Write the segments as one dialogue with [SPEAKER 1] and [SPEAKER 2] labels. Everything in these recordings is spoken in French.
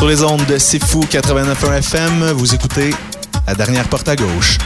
[SPEAKER 1] Sur les ondes de C'est Fou 89.1 FM, vous écoutez La dernière porte à gauche.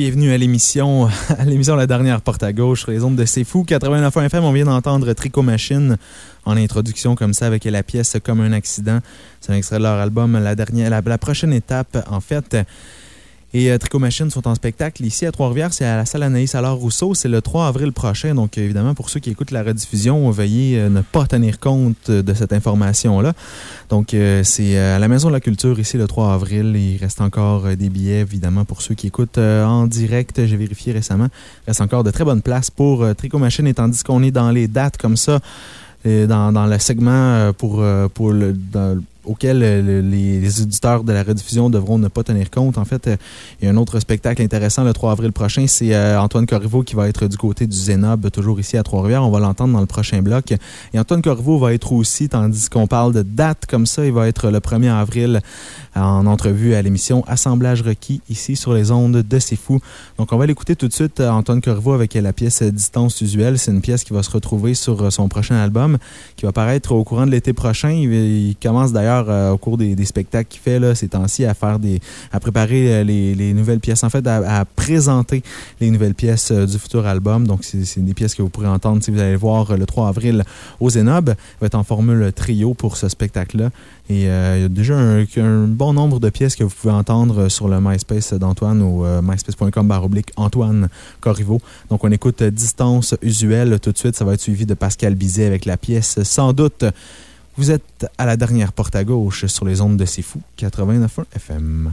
[SPEAKER 1] Bienvenue à l'émission, à l'émission La dernière porte à gauche sur les ondes de C'est Fou. 89 FM, on vient d'entendre Tricot Machine en introduction comme ça avec la pièce Comme un accident. C'est un extrait de leur album. La dernière, la prochaine étape, en fait, et euh, Tricot Machine sont en spectacle ici à Trois-Rivières. C'est à la salle Anaïs alors Rousseau. C'est le 3 avril prochain. Donc, évidemment, pour ceux qui écoutent la rediffusion, veuillez euh, ne pas tenir compte de cette information-là. Donc, euh, c'est à la Maison de la Culture ici le 3 avril. Il reste encore des billets, évidemment, pour ceux qui écoutent en direct. J'ai vérifié récemment. Il reste encore de très bonnes places pour Tricot Machine. Et tandis qu'on est dans les dates comme ça, dans, dans le segment pour, pour le
[SPEAKER 2] auxquels euh, les, auditeurs de la rediffusion devront ne pas tenir compte. En fait, euh, il y a un autre spectacle intéressant le 3 avril prochain. C'est euh, Antoine Corriveau qui va être du côté du Zénob, toujours ici à Trois-Rivières. On va l'entendre dans le prochain bloc. Et Antoine Corriveau va être aussi, tandis qu'on parle de date comme ça, il va être le 1er avril en entrevue à l'émission Assemblage requis ici sur les ondes de C'est Fou. Donc, on va l'écouter tout de suite, Antoine Corriveau, avec la pièce Distance usuelle. C'est une pièce qui va se retrouver sur son prochain album qui va paraître au courant de l'été prochain. Il, commence d'ailleurs euh, au cours des, spectacles qu'il fait là, ces temps-ci à faire des, à préparer euh, les, nouvelles pièces. En fait, à, présenter les nouvelles pièces euh, du futur album. Donc, c'est des pièces que vous pourrez entendre si vous allez voir le 3 avril au Zénob. Il va être en formule trio pour ce spectacle-là. Et il y a déjà un, bon nombre de pièces que vous pouvez entendre sur le MySpace d'Antoine ou myspace.com baroblique Antoine Corriveau. Donc, on écoute Distance usuelle tout de suite. Ça va être suivi de Pascal Bizet avec la pièce Sans doute. Vous êtes à la dernière porte à gauche sur les ondes de C'est Fou, 89.1 FM.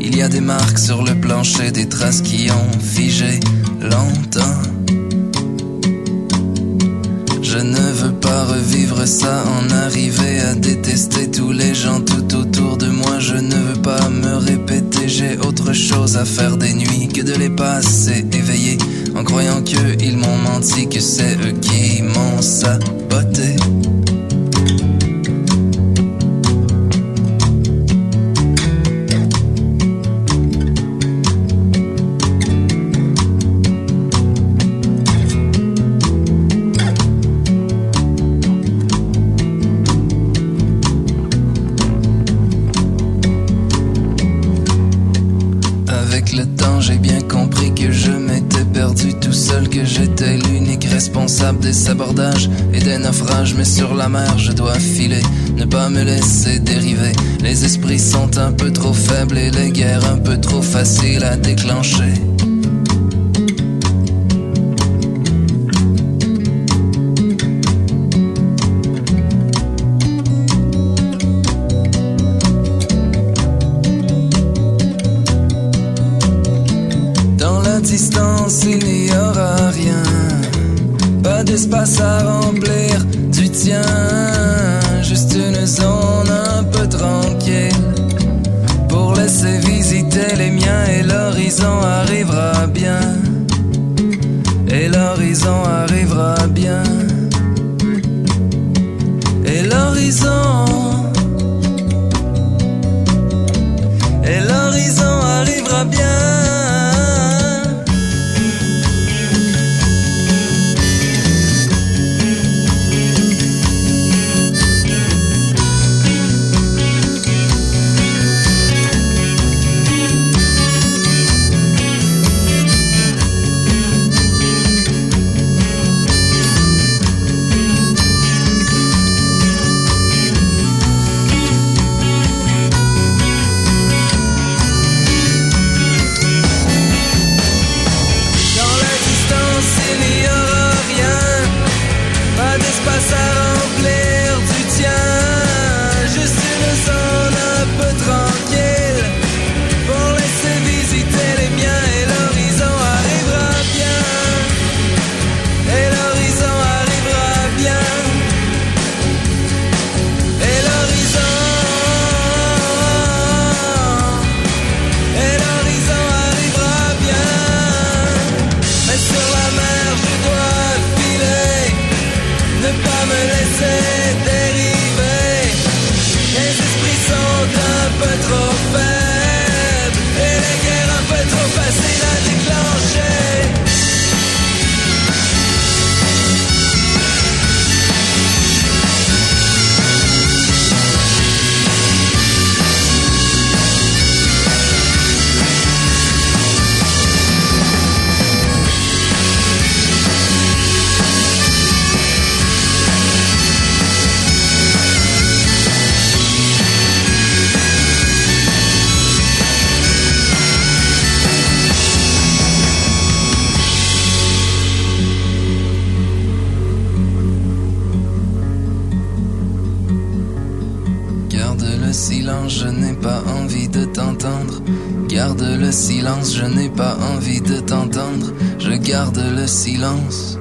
[SPEAKER 3] Il y a des marques sur le plancher, des traces qui ont figé longtemps. Je ne veux pas revivre ça, en arriver à détester tous les gens tout autour de moi. Je ne veux pas me répéter, j'ai autre chose à faire des nuits que de les passer éveillés en croyant qu'ils m'ont menti, que c'est eux qui m'ont saboté. Et des naufrages, mais sur la mer je dois filer, ne pas me laisser dériver. Les esprits sont un peu trop faibles et les guerres un peu trop faciles à déclencher.
[SPEAKER 4] Garde le silence.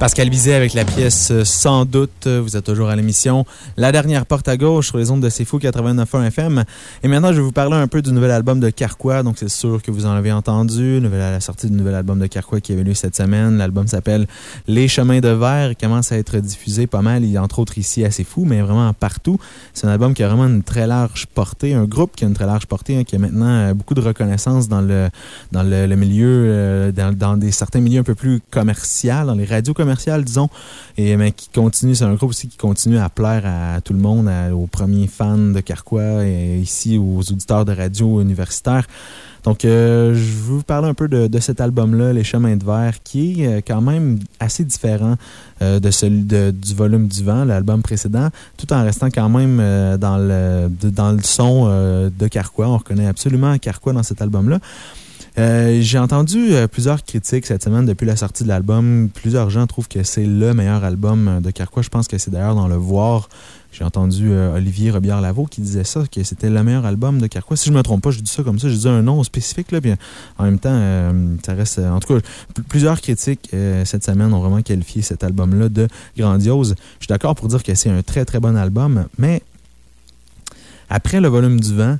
[SPEAKER 2] Pascal Bizet avec la pièce euh, Sans doute. Vous êtes toujours à l'émission La dernière porte à gauche sur les ondes de C'est Fou 89.1 FM. Et maintenant, je vais vous parler un peu du nouvel album de Carquois. Donc, c'est sûr que vous en avez entendu. La sortie du nouvel album de Carquois qui avait lieu cette semaine. L'album s'appelle Les Chemins de Verre. Il commence à être diffusé pas mal, entre autres ici à C'est Fou, mais vraiment partout. C'est un album qui a vraiment une très large portée. Un groupe qui a une très large portée, hein, qui a maintenant euh, beaucoup de reconnaissance dans le, dans le, milieu, euh, dans, dans, des, certains milieux un peu plus commerciaux, dans les radios commerciales disons, et qui continue, c'est un groupe aussi qui continue à plaire à tout le monde, aux premiers fans de Carquois et ici aux auditeurs de radio universitaires. Donc, euh, je vais vous parler un peu de, cet album-là, Les Chemins de Verre, qui est euh, quand même assez différent euh, de celui du volume du vent, l'album précédent, tout en restant quand même dans, le, dans le son de Carquois. On reconnaît absolument Carquois dans cet album-là. Euh, j'ai entendu euh, plusieurs critiques cette semaine depuis la sortie de l'album. Plusieurs gens trouvent que c'est le meilleur album de Carquois. Je pense que c'est d'ailleurs dans Le Voir. J'ai entendu euh, Olivier Robillard-Lavaux qui disait ça, que c'était le meilleur album de Carquois. Si je me trompe pas, je dis ça comme ça. Je dis un nom spécifique. Là, en même temps, ça reste. En tout cas, plusieurs critiques cette semaine ont vraiment qualifié cet album-là de grandiose. Je suis d'accord pour dire que c'est un très très bon album, mais après le volume du vent,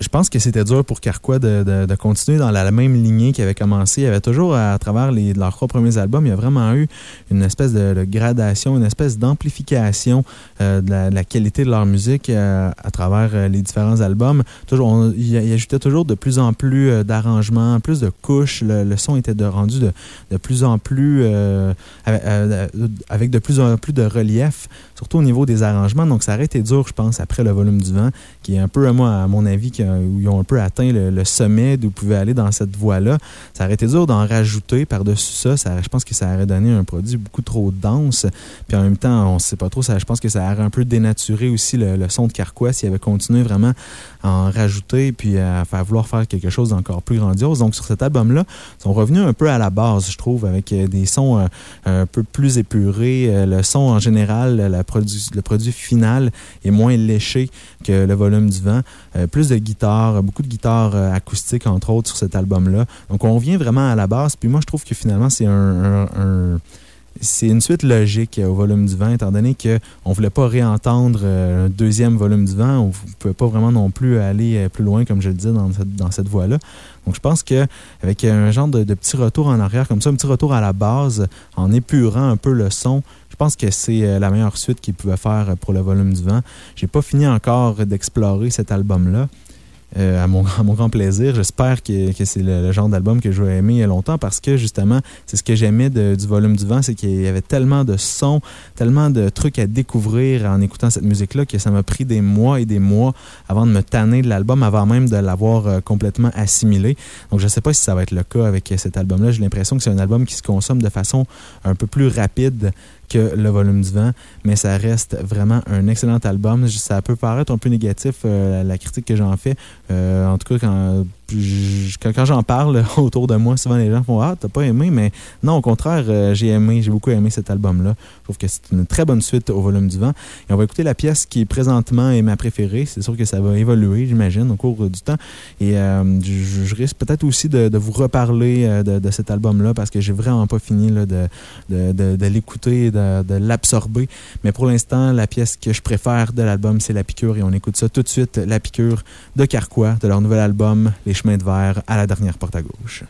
[SPEAKER 2] je pense que c'était dur pour Carquois de, de, continuer dans la, même lignée qui avait commencé. Il y avait toujours, à, travers les, leurs trois premiers albums, il y a vraiment eu une espèce de, gradation, une espèce d'amplification euh, de, la, qualité de leur musique euh, à travers euh, les différents albums. Toujours, il, ajoutait toujours de plus en plus d'arrangements, plus de couches. Le, son était rendu de, plus en plus, avec, de plus en plus de relief, surtout au niveau des arrangements. Donc, ça aurait été dur, je pense, après le volume du vent, qui est un peu, à mon avis, qui où ils ont un peu atteint le, sommet d'où ils pouvaient aller dans cette voie-là. Ça aurait été dur d'en rajouter par-dessus ça. Je pense que ça aurait donné un produit beaucoup trop dense. Puis en même temps, on ne sait pas trop. Ça, je pense que ça aurait un peu dénaturé aussi le, son de Carquois s'il avait continué vraiment en rajouter puis à faire vouloir faire quelque chose d'encore plus grandiose. Donc sur cet album-là, ils sont revenus un peu à la base, je trouve, avec euh, des sons euh, un peu plus épurés. Euh, le son en général, le produit final est moins léché que le volume du vent. plus de guitare beaucoup de guitares acoustiques, entre autres, sur cet album-là. Donc, on revient vraiment à la base. Puis moi, je trouve que finalement, c'est un, c'est une suite logique au volume du vent, étant donné qu'on ne voulait pas réentendre euh, un deuxième volume du vent. On ne pouvait pas vraiment non plus aller euh, plus loin, comme je le disais, dans cette, dans cette voie-là. Donc, je pense qu'avec un genre de, de, petit retour en arrière, comme ça, un petit retour à la base, en épurant un peu le son, je pense que c'est la meilleure suite qu'il pouvait faire pour le volume du vent. J'ai pas fini encore d'explorer cet album-là. Euh, à, mon, grand plaisir. J'espère que, que c'est le, genre d'album que je vais aimer longtemps parce que justement, c'est ce que j'aimais du volume du vent, c'est qu'il y avait tellement de sons, tellement de trucs à découvrir en écoutant cette musique-là que ça m'a pris des mois et des mois avant de me tanner de l'album, avant même de l'avoir euh, complètement assimilé. Donc je ne sais pas si ça va être le cas avec cet album-là. J'ai l'impression que c'est un album qui se consomme de façon un peu plus rapide que le volume du vent, mais ça reste vraiment un excellent album. Ça peut paraître un peu négatif, euh, la critique que j'en fais. Euh, en tout cas, quand quand, j'en parle autour de moi, souvent les gens font Ah, t'as pas aimé, mais non, au contraire, euh, j'ai aimé, j'ai beaucoup aimé cet album-là. Je trouve que c'est une très bonne suite au volume du vent. Et on va écouter la pièce qui présentement est ma préférée. C'est sûr que ça va évoluer, j'imagine, au cours du temps. Et euh, je, risque peut-être aussi de, vous reparler euh, de, cet album-là parce que j'ai vraiment pas fini de, de, l'écouter, de, l'absorber. Mais pour l'instant, la pièce que je préfère de l'album, c'est La Piqûre. Et on écoute ça tout de suite, La Piqûre de Carquois, de leur nouvel album, Les chemin de verre à la dernière porte à gauche.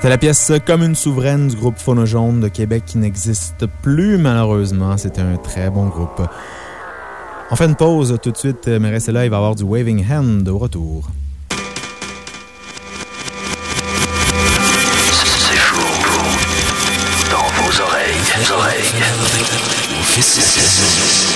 [SPEAKER 2] C'était la pièce Comme une souveraine du groupe Phono Jaune de Québec qui n'existe plus, malheureusement. C'était un très bon groupe. On fait une pause tout de suite, mais restez là, il va y avoir du Waving Hand au retour.
[SPEAKER 4] C'est fou. Dans vos oreilles, vos.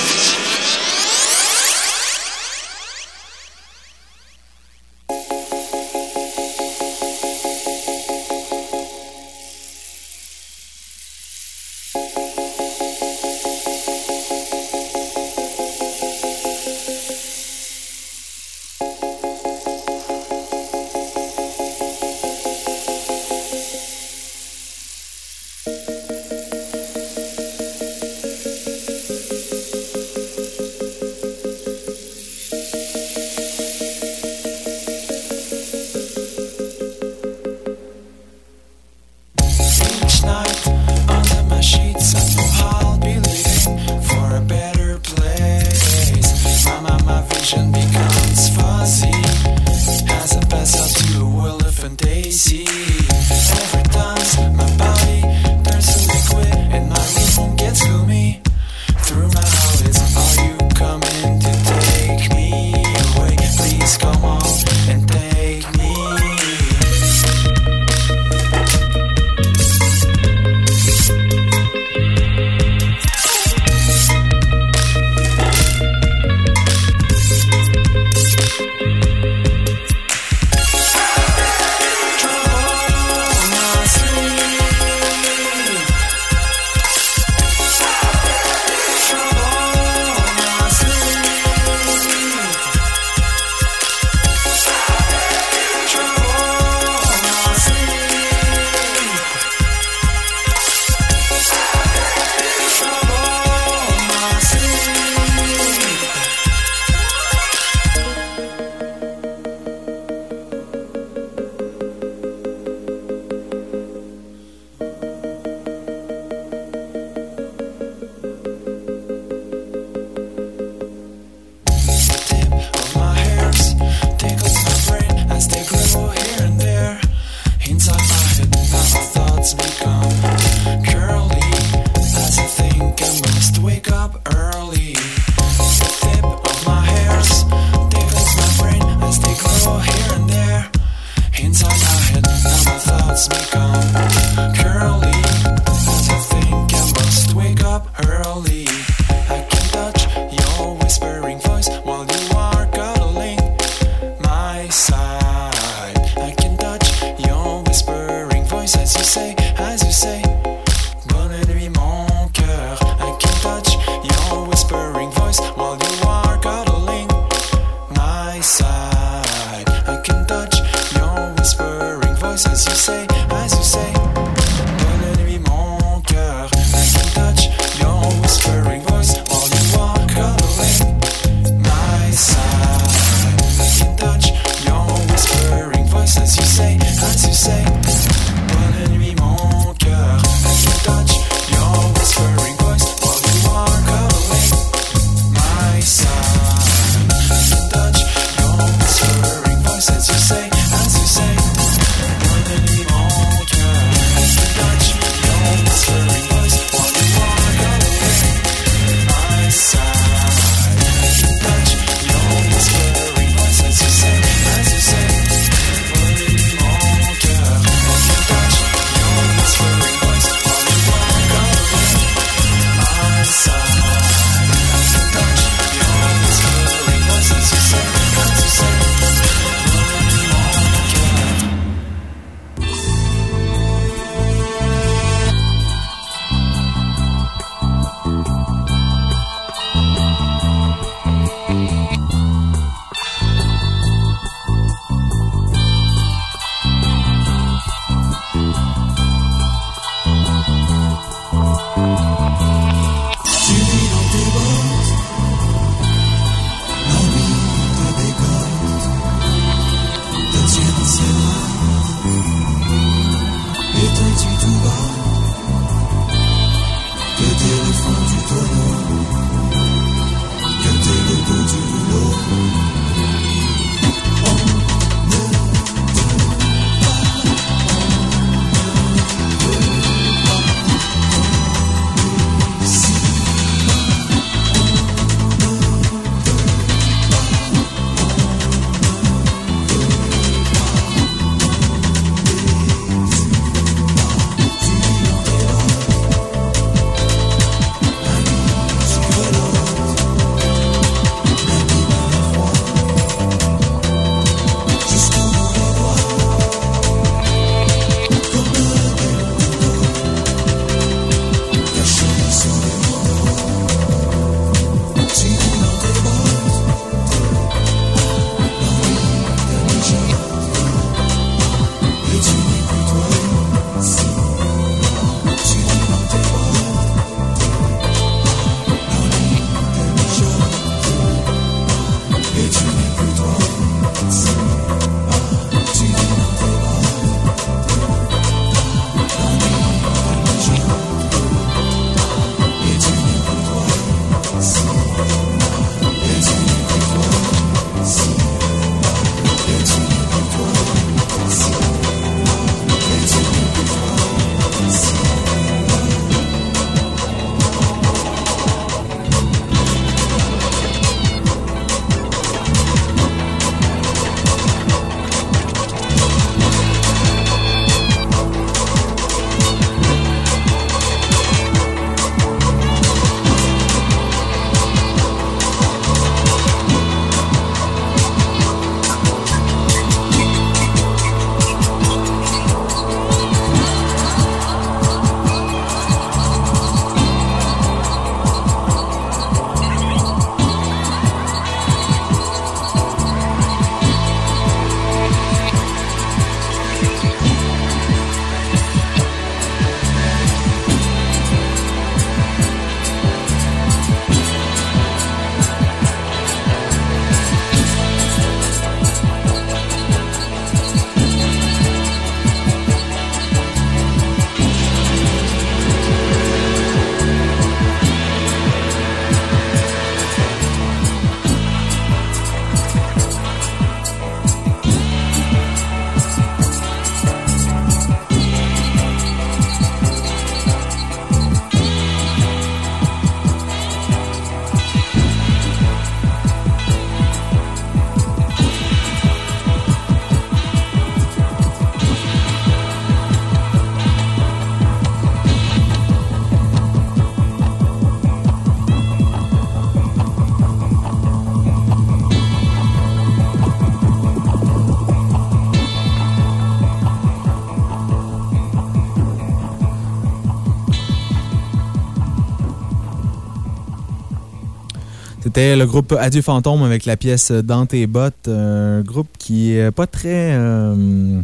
[SPEAKER 2] C'était le groupe Adieu Fantôme avec la pièce Dans tes bottes. Un groupe qui est pas très. Euh,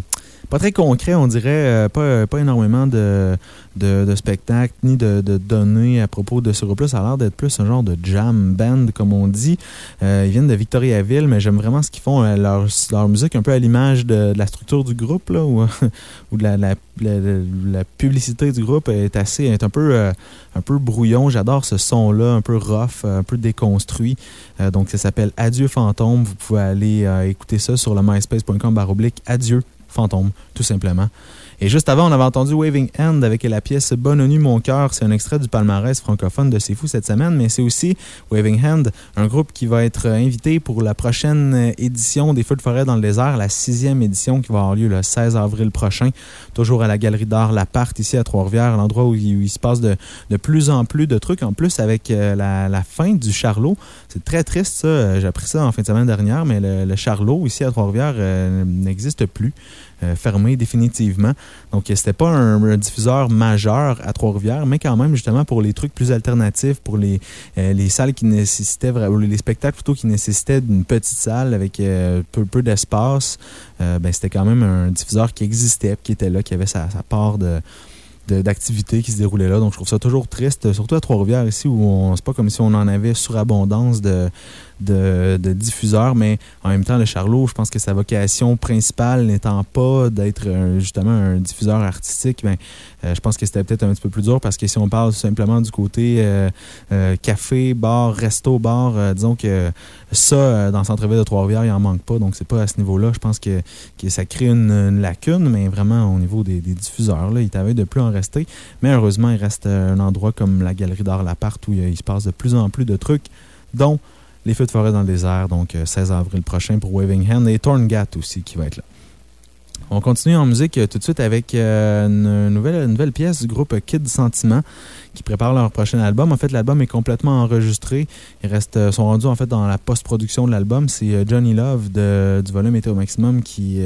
[SPEAKER 2] pas très concret, on dirait. Euh, pas, pas énormément de, de, spectacles ni de, données à propos de ce groupe-là. Ça a l'air d'être plus un genre de jam band, comme on dit. Euh, ils viennent de Victoriaville, mais j'aime vraiment ce qu'ils font. Leur, leur, musique, un peu à l'image de, la structure du groupe, là, ou, ou de la, la, la, publicité du groupe est assez. est un peu, un peu brouillon. J'adore ce son-là, un peu rough, un peu déconstruit. donc, ça s'appelle Adieu Fantôme. Vous pouvez aller écouter ça sur le myspace.com baroblique Adieu Fantôme, tout simplement. Et juste avant, on avait entendu Waving End avec la pièce Bonne nuit, mon cœur. C'est un extrait du palmarès francophone de C'est Fou cette semaine, mais c'est aussi Waving Hand, un groupe qui va être invité pour la prochaine édition des Feux de forêt dans le désert, la sixième édition qui va avoir lieu le 16 avril prochain, toujours à la Galerie d'art Lapart, ici à Trois-Rivières, l'endroit où, il se passe de, plus en plus de trucs. En plus, avec euh, la, fin du Charlot, c'est très triste ça. J'ai appris ça en fin de semaine dernière, mais le, Charlot, ici à Trois-Rivières, euh, n'existe plus. Euh, fermé définitivement. Donc, c'était pas un, diffuseur majeur à Trois-Rivières, mais quand même, justement, pour les trucs plus alternatifs, pour les, euh, les salles qui nécessitaient, les spectacles plutôt qui nécessitaient d'une petite salle avec euh, peu, peu d'espace, ben, c'était quand même un diffuseur qui existait, qui était là, qui avait sa, part de qui se déroulaient là. Donc, je trouve ça toujours triste, surtout à Trois-Rivières, ici, où c'est pas comme si on en avait surabondance de, de, diffuseurs, mais en même temps, le Charlot, je pense que sa vocation principale n'étant pas d'être justement un diffuseur artistique, ben, euh, je pense que c'était peut-être un petit peu plus dur parce que si on parle simplement du côté euh, euh, café, bar, resto, bar, disons que ça, dans le centre-ville de Trois-Rivières, il n'en manque pas. Donc, c'est pas à ce niveau-là. Je pense que, que ça crée une, lacune, mais vraiment au niveau des, diffuseurs. Là, il t'avait de plus en rester. Mais heureusement, il reste un endroit comme la Galerie d'Art Lapart où il se passe de plus en plus de trucs, dont les Feux de forêt dans le désert, donc 16 avril prochain pour Waving Hand et Torngat aussi qui va être là. On continue en musique euh, tout de suite avec euh, une, nouvelle, une nouvelle pièce du groupe Kid Sentiment qui prépare leur prochain album. En fait, l'album est complètement enregistré. Ils restent, euh, sont rendus en fait dans la post-production de l'album. C'est Johnny Love du volume Météo Maximum qui,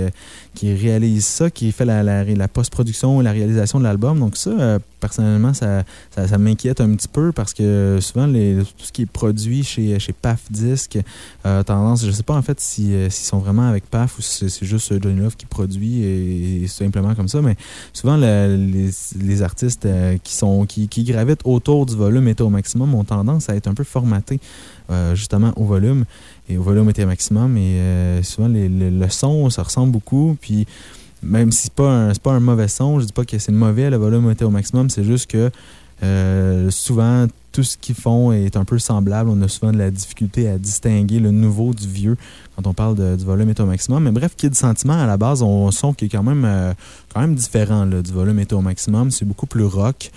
[SPEAKER 2] qui réalise ça, qui fait la, post-production et la réalisation de l'album. Donc ça, personnellement, ça, ça, m'inquiète un petit peu parce que souvent, les, tout ce qui est produit chez, chez PAF Disc, tendance, je ne sais pas en fait s'ils sont vraiment avec PAF ou si c'est juste Johnny Love qui produit et, simplement comme ça. Mais souvent, les, artistes euh, qui, sont, qui, gravitent autour du volume était au maximum ont tendance à être un peu formatés euh, justement au volume et au volume était maximum. Et euh, souvent, le son, ça ressemble beaucoup. Puis même si ce n'est pas, un, pas un mauvais son, je dis pas que c'est mauvais, le volume était au maximum, c'est juste que Euh, souvent, tout ce qu'ils font est un peu semblable. On a souvent de la difficulté à distinguer le nouveau du vieux quand on parle du volume au maximum. Mais bref, Kid Sentiment, à la base, on son qui est quand même, euh, différent du volume au maximum. C'est beaucoup plus rock.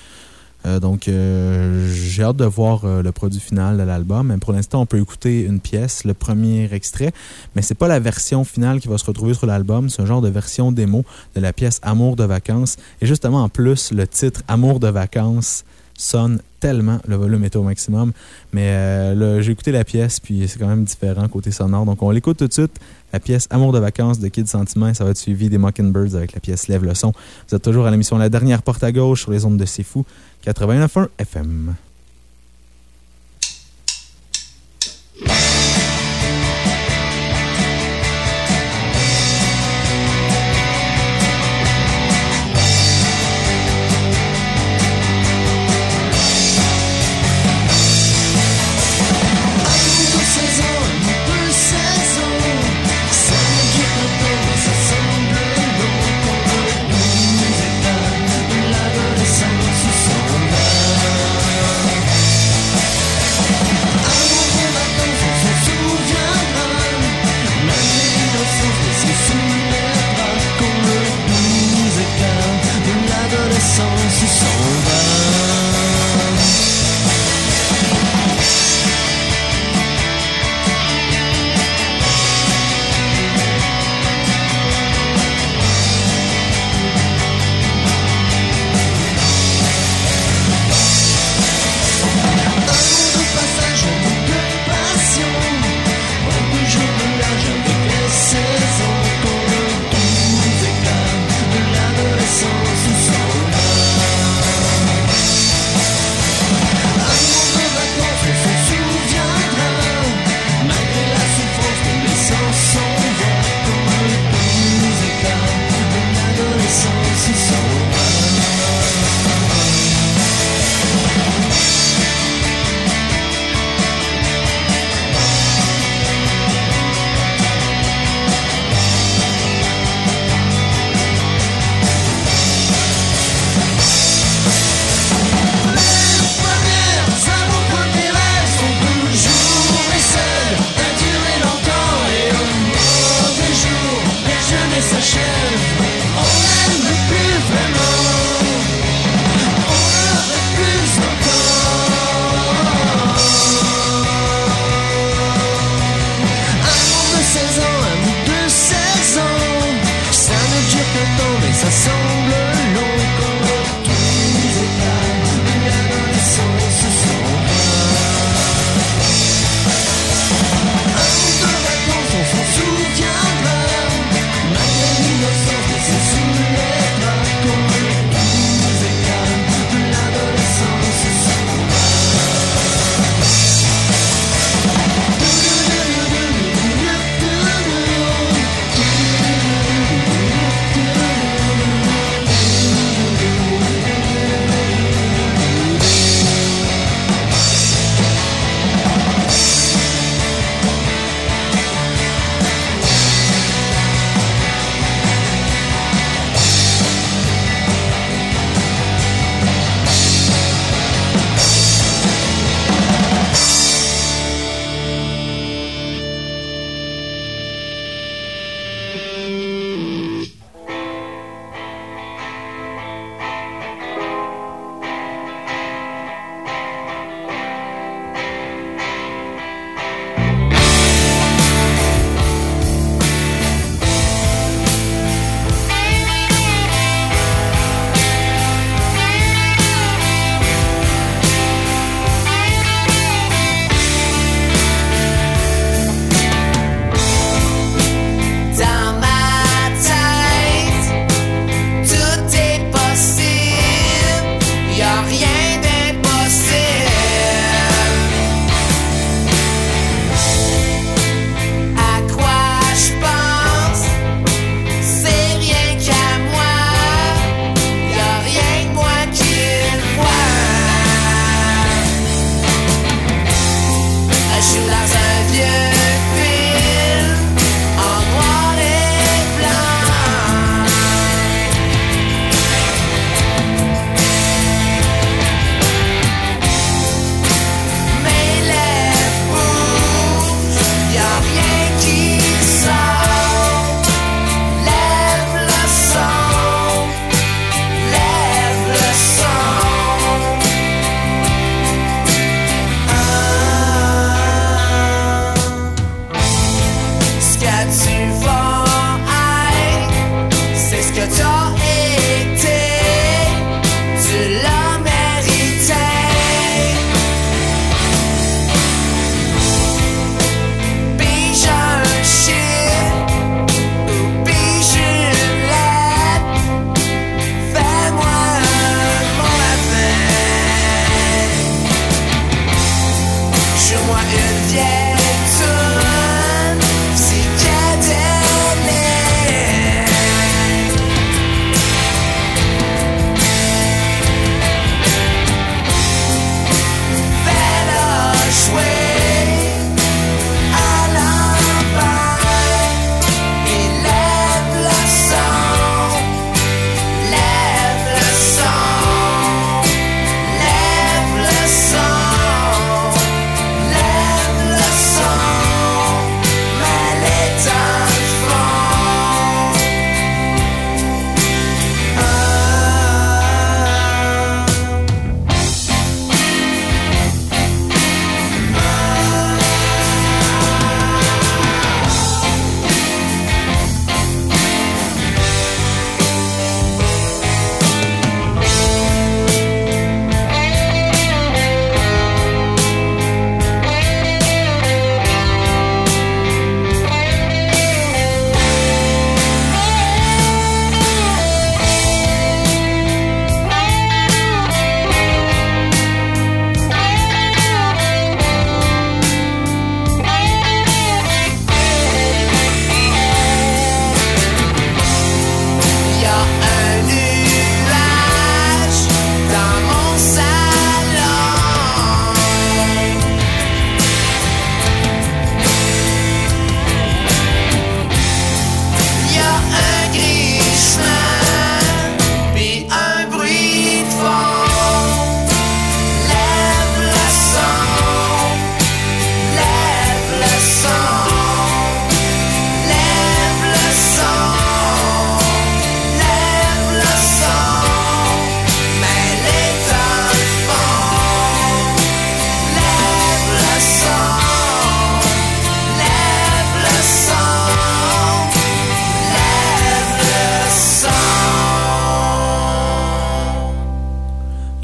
[SPEAKER 2] Euh, donc, euh, j'ai hâte de voir le produit final de l'album. Pour l'instant, on peut écouter une pièce, le premier extrait, mais c'est pas la version finale qui va se retrouver sur l'album. C'est un genre de version démo de la pièce Amour de vacances. Et justement, en plus, le titre Amour de vacances sonne tellement, le volume est au maximum. Mais euh, j'ai écouté la pièce, puis c'est quand même différent côté sonore. Donc on l'écoute tout de suite. La pièce Amour de vacances de Kid Sentiment, ça va être suivi des Mockingbirds avec la pièce Lève le son. Vous êtes toujours à l'émission La dernière porte à gauche sur les ondes de C'est Fou, 89.1 FM.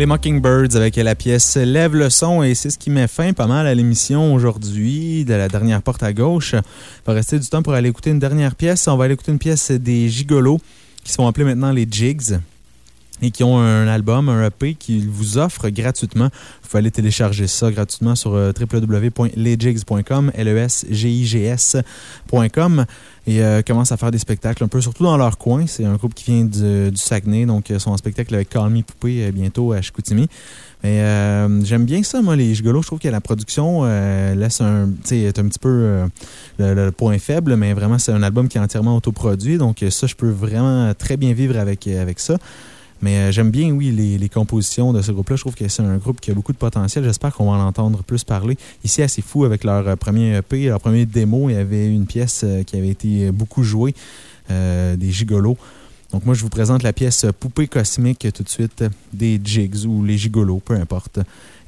[SPEAKER 2] Les Mockingbirds avec la pièce Lève le son et c'est ce qui met fin pas mal à l'émission aujourd'hui de la dernière porte à gauche. Il va rester du temps pour aller écouter une dernière pièce. On va aller écouter une pièce des Gigolos qui sont appelés maintenant les Jigs et qui ont un album, un EP qu'ils vous offrent gratuitement. Vous pouvez aller télécharger ça gratuitement sur euh, www.lesjigs.com, L-E-S-G-I-G-S.com et euh, commencent à faire des spectacles un peu, surtout dans leur coin. C'est un groupe qui vient du, Saguenay, donc ils euh, sont en spectacle avec Call Me Poupée bientôt à Chicoutimi. Mais j'aime bien ça, moi, les gigolos. Je trouve que la production laisse un, est un petit peu le, point faible, mais vraiment, c'est un album qui est entièrement autoproduit. Donc, ça, je peux vraiment très bien vivre avec, avec ça. Mais euh, j'aime bien, oui, les, compositions de ce groupe-là. Je trouve que c'est un groupe qui a beaucoup de potentiel. J'espère qu'on va en entendre plus parler. Ici, assez fou avec leur euh, premier EP, leur premier démo. Il y avait une pièce euh, qui avait été beaucoup jouée, des gigolos. Donc, moi, je vous présente la pièce Poupée cosmique tout de suite des Jigs ou les gigolos, peu importe.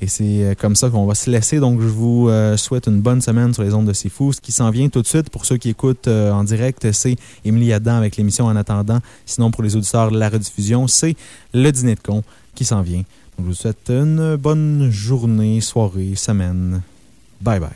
[SPEAKER 2] Et c'est euh, comme ça qu'on va se laisser. Donc, je vous euh, souhaite une bonne semaine sur les ondes de C'est. Ce qui s'en vient tout de suite, pour ceux qui écoutent euh, en direct, c'est Émilie Adam avec l'émission En attendant. Sinon, pour les auditeurs la rediffusion, c'est le dîner de con qui s'en vient. Donc, je vous souhaite une bonne journée, soirée, semaine. Bye bye.